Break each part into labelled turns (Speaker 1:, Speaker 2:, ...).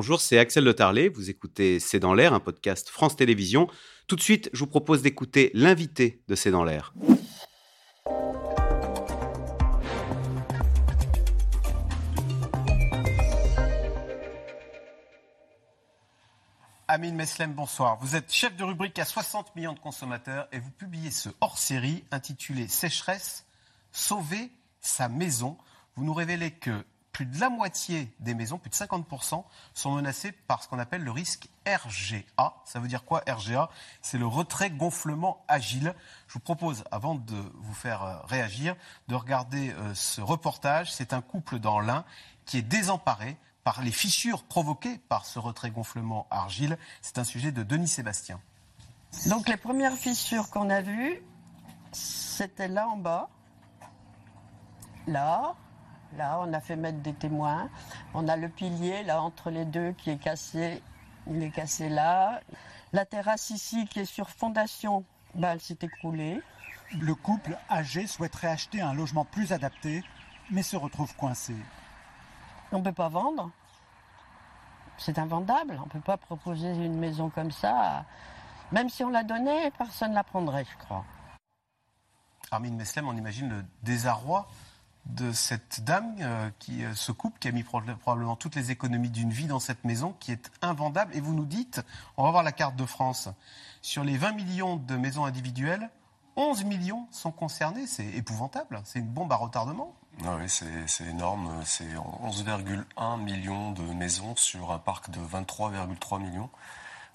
Speaker 1: bonjour, c'est Axel Le Tarlet. Vous écoutez C'est dans l'air, un podcast France Télévisions. Tout de suite, je vous propose d'écouter l'invité de C'est dans l'air. Amine Meslem, bonsoir. Vous êtes chef de rubrique à 60 millions de consommateurs et vous publiez ce hors-série intitulé Sécheresse, sauver sa maison. Vous nous révélez que plus de la moitié des maisons, plus de 50%, sont menacées par ce qu'on appelle le risque RGA. Ça veut dire quoi RGA C'est le retrait gonflement agile. Je vous propose, avant de vous faire euh, réagir, de regarder euh, ce reportage. C'est un couple dans l'Ain qui est désemparé par les fissures provoquées par ce retrait gonflement argile. C'est un sujet de Denis Sébastien.
Speaker 2: Donc les premières fissures qu'on a vues, c'était là en bas, là, là, on a fait mettre des témoins. On a le pilier là entre les deux qui est cassé, il est cassé là. La terrasse ici qui est sur fondation, bah, elle s'est écroulée.
Speaker 3: Le couple âgé souhaiterait acheter un logement plus adapté, mais se retrouve coincé.
Speaker 2: On ne peut pas vendre. C'est invendable. On ne peut pas proposer une maison comme ça. Même si on la donnait, personne ne la prendrait, je crois.
Speaker 1: Armin Meslem, on imagine le désarroi de cette dame, euh, qui, euh, ce couple qui a mis probablement toutes les économies d'une vie dans cette maison, qui est invendable. Et vous nous dites, on va voir la carte de France, sur les 20 millions de maisons individuelles, 11 millions sont concernés. C'est épouvantable. C'est une bombe à retardement.
Speaker 4: Ah oui, c'est énorme. C'est 11,1 millions de maisons sur un parc de 23,3 millions.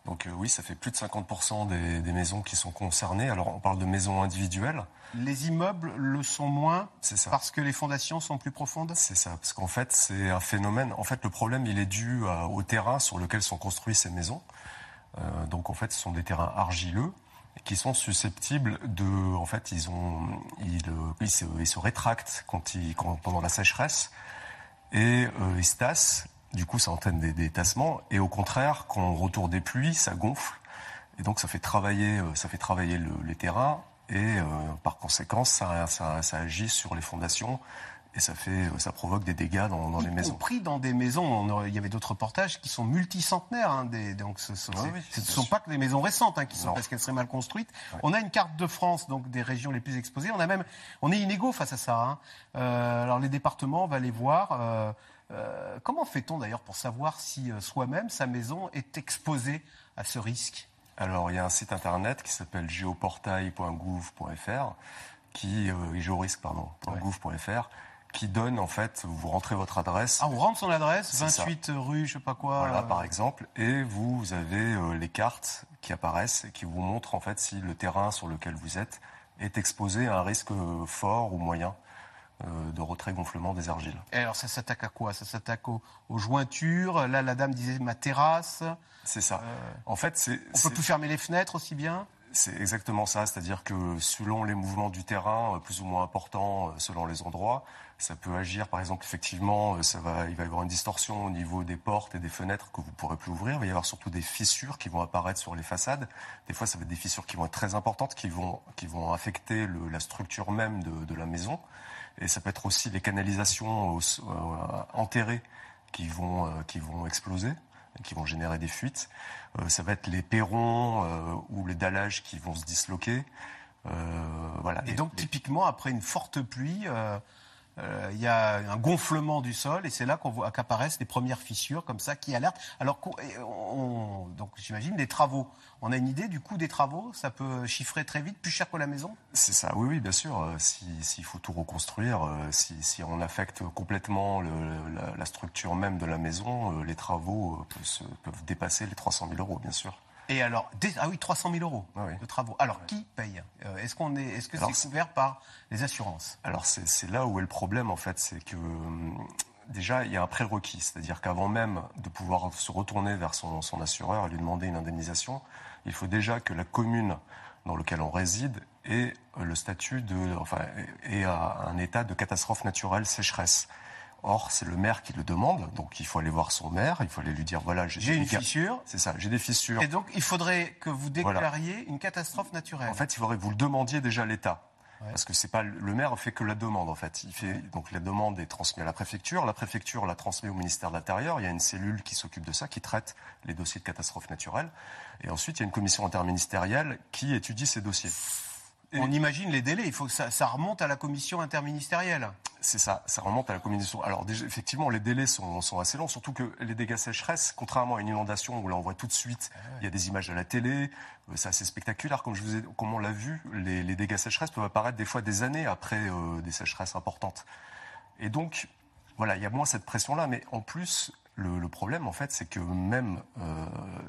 Speaker 4: Donc euh, oui, ça fait plus de 50% des, maisons qui sont concernées. Alors on parle de maisons individuelles.
Speaker 1: Les immeubles le sont moins ça. parce que les fondations sont plus profondes?
Speaker 4: C'est ça, parce qu'en fait c'est un phénomène. En fait le problème il est dû au terrain sur lequel sont construites ces maisons. Euh, donc en fait ce sont des terrains argileux qui sont susceptibles de, en fait, ils ont, ils, ils, se, ils se, rétractent quand ils, quand, pendant la sécheresse et euh, ils se tassent. Du coup, ça entraîne des, des, tassements. Et au contraire, quand on retourne des pluies, ça gonfle. Et donc, ça fait travailler, euh, ça fait travailler le, les terrains. Et euh, par conséquent, ça, ça, ça agit sur les fondations et ça, fait, ça provoque des dégâts dans, dans les maisons.
Speaker 1: Pris dans des maisons, il y avait d'autres reportages qui sont multicentenaires. Hein, des, donc ce, ce, ne sont pas que des maisons récentes hein, qui sont parce qu'elles seraient mal construites. On a une carte de France, donc des régions les plus exposées. On a même, on est inégaux face à ça. Hein. Euh, alors les départements, on va les voir. Euh, euh, comment fait-on d'ailleurs pour savoir si euh, soi-même sa maison est exposée à ce risque?
Speaker 4: Alors il y a un site internet qui s'appelle géoportail.gouv.fr qui euh, géorisque pardon .gouv.fr qui donne en fait, vous rentrez votre adresse.
Speaker 1: Ah, on rentre son adresse, 28 rue, je sais pas quoi.
Speaker 4: Voilà, par exemple, et vous avez euh, les cartes qui apparaissent et qui vous montrent en fait si le terrain sur lequel vous êtes est exposé à un risque fort ou moyen de retrait-gonflement des argiles.
Speaker 1: Et alors ça s'attaque à quoi? Ça s'attaque aux, jointures. Là, la dame disait ma terrasse.
Speaker 4: C'est ça. en fait, c'est.
Speaker 1: On peut plus fermer les fenêtres aussi bien?
Speaker 4: C'est exactement ça, c'est-à-dire que selon les mouvements du terrain, plus ou moins importants selon les endroits, ça peut agir, par exemple, effectivement, euh, ça va, il va y avoir une distorsion au niveau des portes et des fenêtres que vous pourrez plus ouvrir. Il va y avoir surtout des fissures qui vont apparaître sur les façades. Des fois, ça va être des fissures qui vont être très importantes, qui vont, qui vont affecter le, la structure même de, de, la maison. Et ça peut être aussi les canalisations euh, enterrées qui vont, euh, qui vont exploser qui vont générer des fuites. Euh, ça va être les perrons euh, ou les dallages qui vont se disloquer.
Speaker 1: Euh, voilà. Et, donc, typiquement, après une forte pluie, il y a un gonflement du sol et c'est là qu'on voit qu'apparaissent les premières fissures comme ça qui alertent. Alors, on, donc j'imagine des travaux. On a une idée du coût des travaux? Ça peut chiffrer très vite, plus cher que la maison?
Speaker 4: C'est ça, oui, oui, bien sûr. Euh, s'il si faut tout reconstruire, euh, si, si, on affecte complètement la, structure même de la maison, les travaux peuvent dépasser les 300 000 euros, bien sûr.
Speaker 1: Et alors, ah oui, 300 000 euros ah de travaux. Alors, qui paye? Euh, Est-ce qu'on est, est-ce que c'est couvert par les assurances?
Speaker 4: Alors, c'est là où est le problème, en fait, c'est que hum, déjà, il y a un prérequis, c'est-à-dire qu'avant même de pouvoir se retourner vers son, son, assureur et lui demander une indemnisation, il faut déjà que la commune dans laquelle on réside ait le statut de, enfin, ait un état de catastrophe naturelle sécheresse. Or, c'est le maire qui le demande, donc il faut aller voir son maire, il faut aller lui dire voilà,
Speaker 1: j'ai une fissure.
Speaker 4: C'est ça, j'ai des fissures.
Speaker 1: Et donc, il faudrait que vous déclariez une catastrophe naturelle.
Speaker 4: En fait, il faudrait que vous le demandiez déjà à l'État. Parce que c'est pas le maire fait que la demande en fait. Il fait donc la demande est transmise à la préfecture. La préfecture la transmet au ministère de l'Intérieur. Il y a une cellule qui s'occupe de ça, qui traite les dossiers de catastrophes naturelles. Et ensuite, il y a une commission interministérielle qui étudie ces dossiers.
Speaker 1: On imagine les délais. Il faut que ça, ça remonte à la commission interministérielle.
Speaker 4: C'est ça, ça remonte à la commission. Alors déjà, effectivement, les délais sont, sont, assez longs, surtout que les dégâts sécheresse, contrairement à une inondation où là on voit tout de suite, ah il y a des images à la télé, euh, c'est assez spectaculaire. Comme, je vous ai, comme on l'a vu, les, les, dégâts sécheresse peuvent apparaître des fois des années après euh, des sécheresses importantes. Et donc, voilà, il y a moins cette pression-là, mais en plus, le, le, problème, en fait, c'est que même, euh,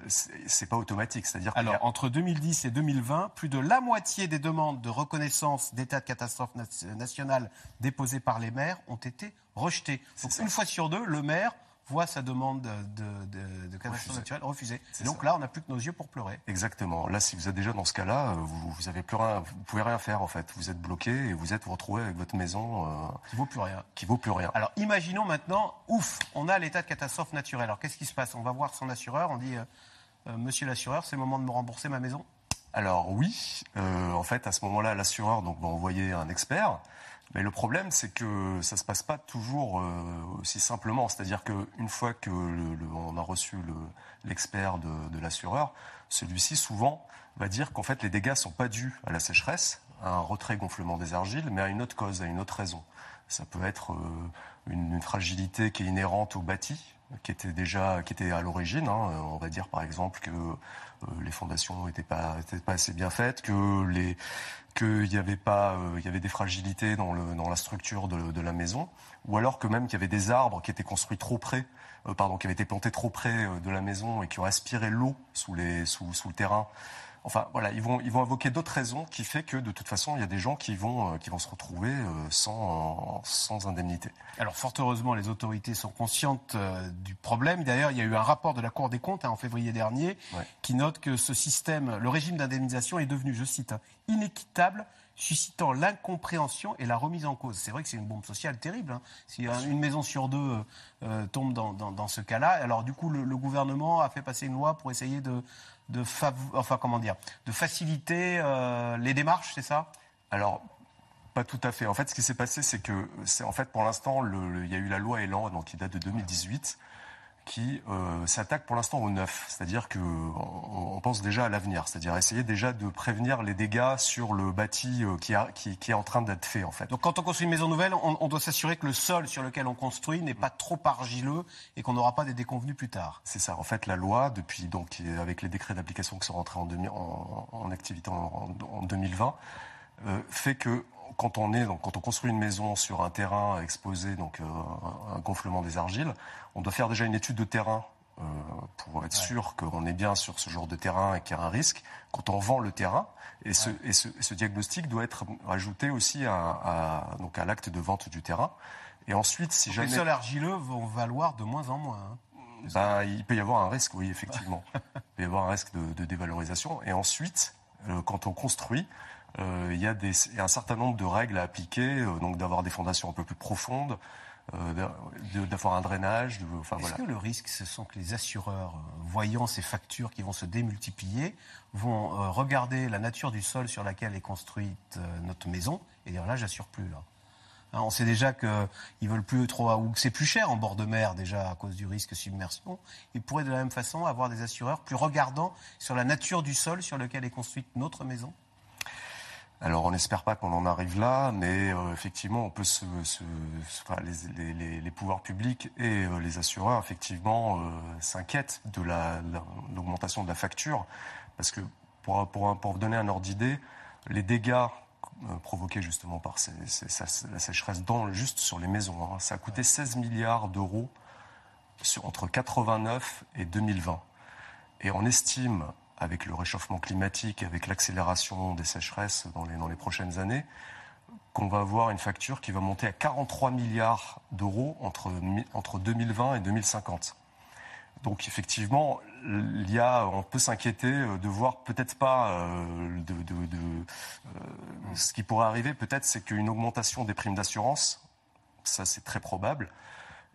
Speaker 4: c'est pas automatique. C'est-à-dire
Speaker 1: Alors, a... entre 2010 et 2020, plus de la moitié des demandes de reconnaissance d'état de catastrophe nationale déposées par les maires ont été rejetées. Donc, une fois sur deux, le maire voit sa demande de, de, de catastrophe naturelle refusée. donc là, on n'a plus que nos yeux pour pleurer.
Speaker 4: Exactement. Là, si vous êtes déjà dans ce cas-là, vous, vous avez plus rien, vous pouvez rien faire en fait. Vous êtes bloqué et vous êtes retrouvé avec votre maison
Speaker 1: euh, qui vaut plus rien.
Speaker 4: Qui vaut plus rien.
Speaker 1: Alors, imaginons maintenant, ouf, on a l'état de catastrophe naturelle. Alors, qu'est-ce qui se passe? On va voir son assureur. On dit, euh, euh, Monsieur l'assureur, c'est le moment de me rembourser ma maison.
Speaker 4: Alors oui, euh, en fait, à ce moment-là, l'assureur donc va envoyer un expert. Le problème, c'est que ça se passe pas toujours euh, aussi simplement. C'est-à-dire qu'une fois que le, le, on a reçu l'expert de, l'assureur, celui-ci souvent va dire qu'en fait les dégâts sont pas dus à la sécheresse, à un retrait gonflement des argiles, mais à une autre cause, à une autre raison. Ça peut être euh, une, fragilité qui est inhérente au bâti, qui était déjà qui était à l'origine. Hein. On va dire par exemple que euh, les fondations n'étaient pas, pas assez bien faites, que les qu'il y avait pas, euh, il y avait des fragilités dans, le, dans la structure de, de, la maison, ou alors que même qu'il y avait des arbres qui étaient construits trop près, euh, pardon, qui avaient été plantés trop près de la maison et qui ont aspiré l'eau sous, les, sous, sous le terrain. Enfin, voilà, ils vont, ils vont invoquer d'autres raisons qui fait que de toute façon, il y a des gens qui vont, euh, qui vont se retrouver euh, sans, sans indemnité.
Speaker 1: Alors, fort heureusement, les autorités sont conscientes euh, du problème. D'ailleurs, il y a eu un rapport de la Cour des comptes hein, en février dernier
Speaker 4: ouais.
Speaker 1: qui note que ce système, le régime d'indemnisation est devenu, je cite, hein, inéquitable suscitant l'incompréhension et la remise en cause. C'est vrai que c'est une bombe sociale terrible. Hein. Si une maison sur deux euh, tombe dans, dans, dans ce cas-là, alors du coup, le, le, gouvernement a fait passer une loi pour essayer de, de, enfin, comment dire, de faciliter euh, les démarches, c'est ça?
Speaker 4: Alors, pas tout à fait. En fait, ce qui s'est passé, c'est que, c'est en fait, pour l'instant, il y a eu la loi Elan, qui date de 2018 qui euh, s'attaque pour l'instant au neuf, c'est-à-dire que on, on, pense déjà à l'avenir, c'est-à-dire essayer déjà de prévenir les dégâts sur le bâti euh, qui, a, qui, qui, est en train d'être fait en fait.
Speaker 1: Donc quand on construit une maison nouvelle, on, on doit s'assurer que le sol sur lequel on construit n'est pas trop argileux et qu'on n'aura pas des déconvenus plus tard.
Speaker 4: C'est ça. En fait, la loi, depuis donc avec les décrets d'application qui sont rentrés en, demi, en, en activité en, en 2020, euh, fait que quand on est donc quand on construit une maison sur un terrain exposé donc euh, un gonflement des argiles, on doit faire déjà une étude de terrain euh, pour être ouais. sûr qu'on est bien sur ce genre de terrain et qu'il y a un risque. Quand on vend le terrain, et ce, ouais. et ce, et ce diagnostic doit être ajouté aussi à, à donc à l'acte de vente du terrain. Et ensuite, si
Speaker 1: donc
Speaker 4: jamais
Speaker 1: les sols argileux vont valoir de moins en moins. Hein.
Speaker 4: Ben, il peut y avoir un risque, oui, effectivement. il peut y avoir un risque de, de dévalorisation. Et ensuite, euh, quand on construit, euh, il y a des, un certain nombre de règles à appliquer, euh, donc d'avoir des fondations un peu plus profondes, euh, d'avoir un drainage. De,
Speaker 1: enfin, Est-ce voilà. que le risque, ce sont que les assureurs, voyant ces factures qui vont se démultiplier, vont euh, regarder la nature du sol sur laquelle est construite euh, notre maison et dire là, j'assure plus là. Hein, on sait déjà qu'ils veulent plus trop, ou que c'est plus cher en bord de mer déjà à cause du risque submersion. Ils pourraient de la même façon avoir des assureurs plus regardants sur la nature du sol sur lequel est construite notre maison.
Speaker 4: Alors on n'espère pas qu'on en arrive là, mais euh, effectivement on peut se, les, pouvoirs publics et euh, les assureurs effectivement euh, s'inquiètent de l'augmentation la, de la facture, parce que pour, pour, donner un ordre d'idée, les dégâts provoqués justement par la sécheresse dans, juste sur les maisons, hein, ça a coûté 16 milliards d'euros entre 89 et 2020, et on estime avec le réchauffement climatique, avec l'accélération des sécheresses dans les, dans les prochaines années, qu'on va avoir une facture qui va monter à 43 milliards d'euros entre, entre 2020 et 2050. Donc effectivement, on peut s'inquiéter de voir peut-être pas euh, de, de euh, ce qui pourrait arriver. Peut-être c'est qu'une augmentation des primes d'assurance, ça c'est très probable.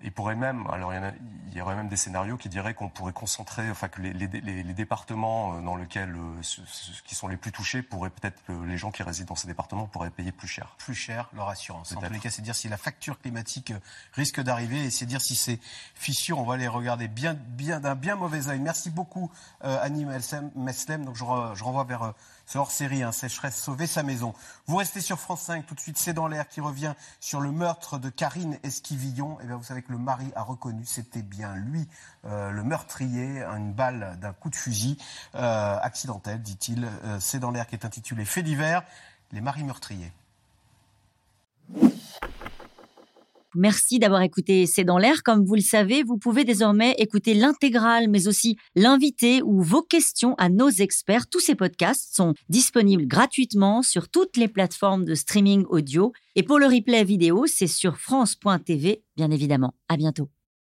Speaker 4: Il pourrait même, alors il y, a, il y aurait même des scénarios qui diraient qu'on pourrait concentrer, enfin que les, les, les, les départements euh, dans lesquels, euh, ce, ce, qui sont les plus touchés, pourraient peut-être, euh, les gens qui résident dans ces départements pourraient payer plus cher.
Speaker 1: Plus cher leur assurance. En tous les cas, c'est dire si la facture climatique risque d'arriver et c'est dire si ces fissures, on va les regarder bien, bien d'un bien mauvais œil. Merci beaucoup, euh, Annie Meslem. Donc je, re, je renvoie vers ce hors-série, hein, Sécheresse, sauver sa maison. Vous restez sur France 5, tout de suite, c'est dans l'air qui revient sur le meurtre de Karine Esquivillon. Et eh bien, vous savez que le mari a reconnu, c'était bien lui, euh, le meurtrier, une balle d'un coup de fusil euh, accidentel, dit-il. Euh, c'est dans l'air qui est intitulé Fait divers, les maris meurtriers.
Speaker 5: Merci d'avoir écouté C'est dans l'air. Comme vous le savez, vous pouvez désormais écouter l'intégrale, mais aussi l'invité ou vos questions à nos experts. Tous ces podcasts sont disponibles gratuitement sur toutes les plateformes de streaming audio. Et pour le replay vidéo, c'est sur France.tv, bien évidemment. À bientôt.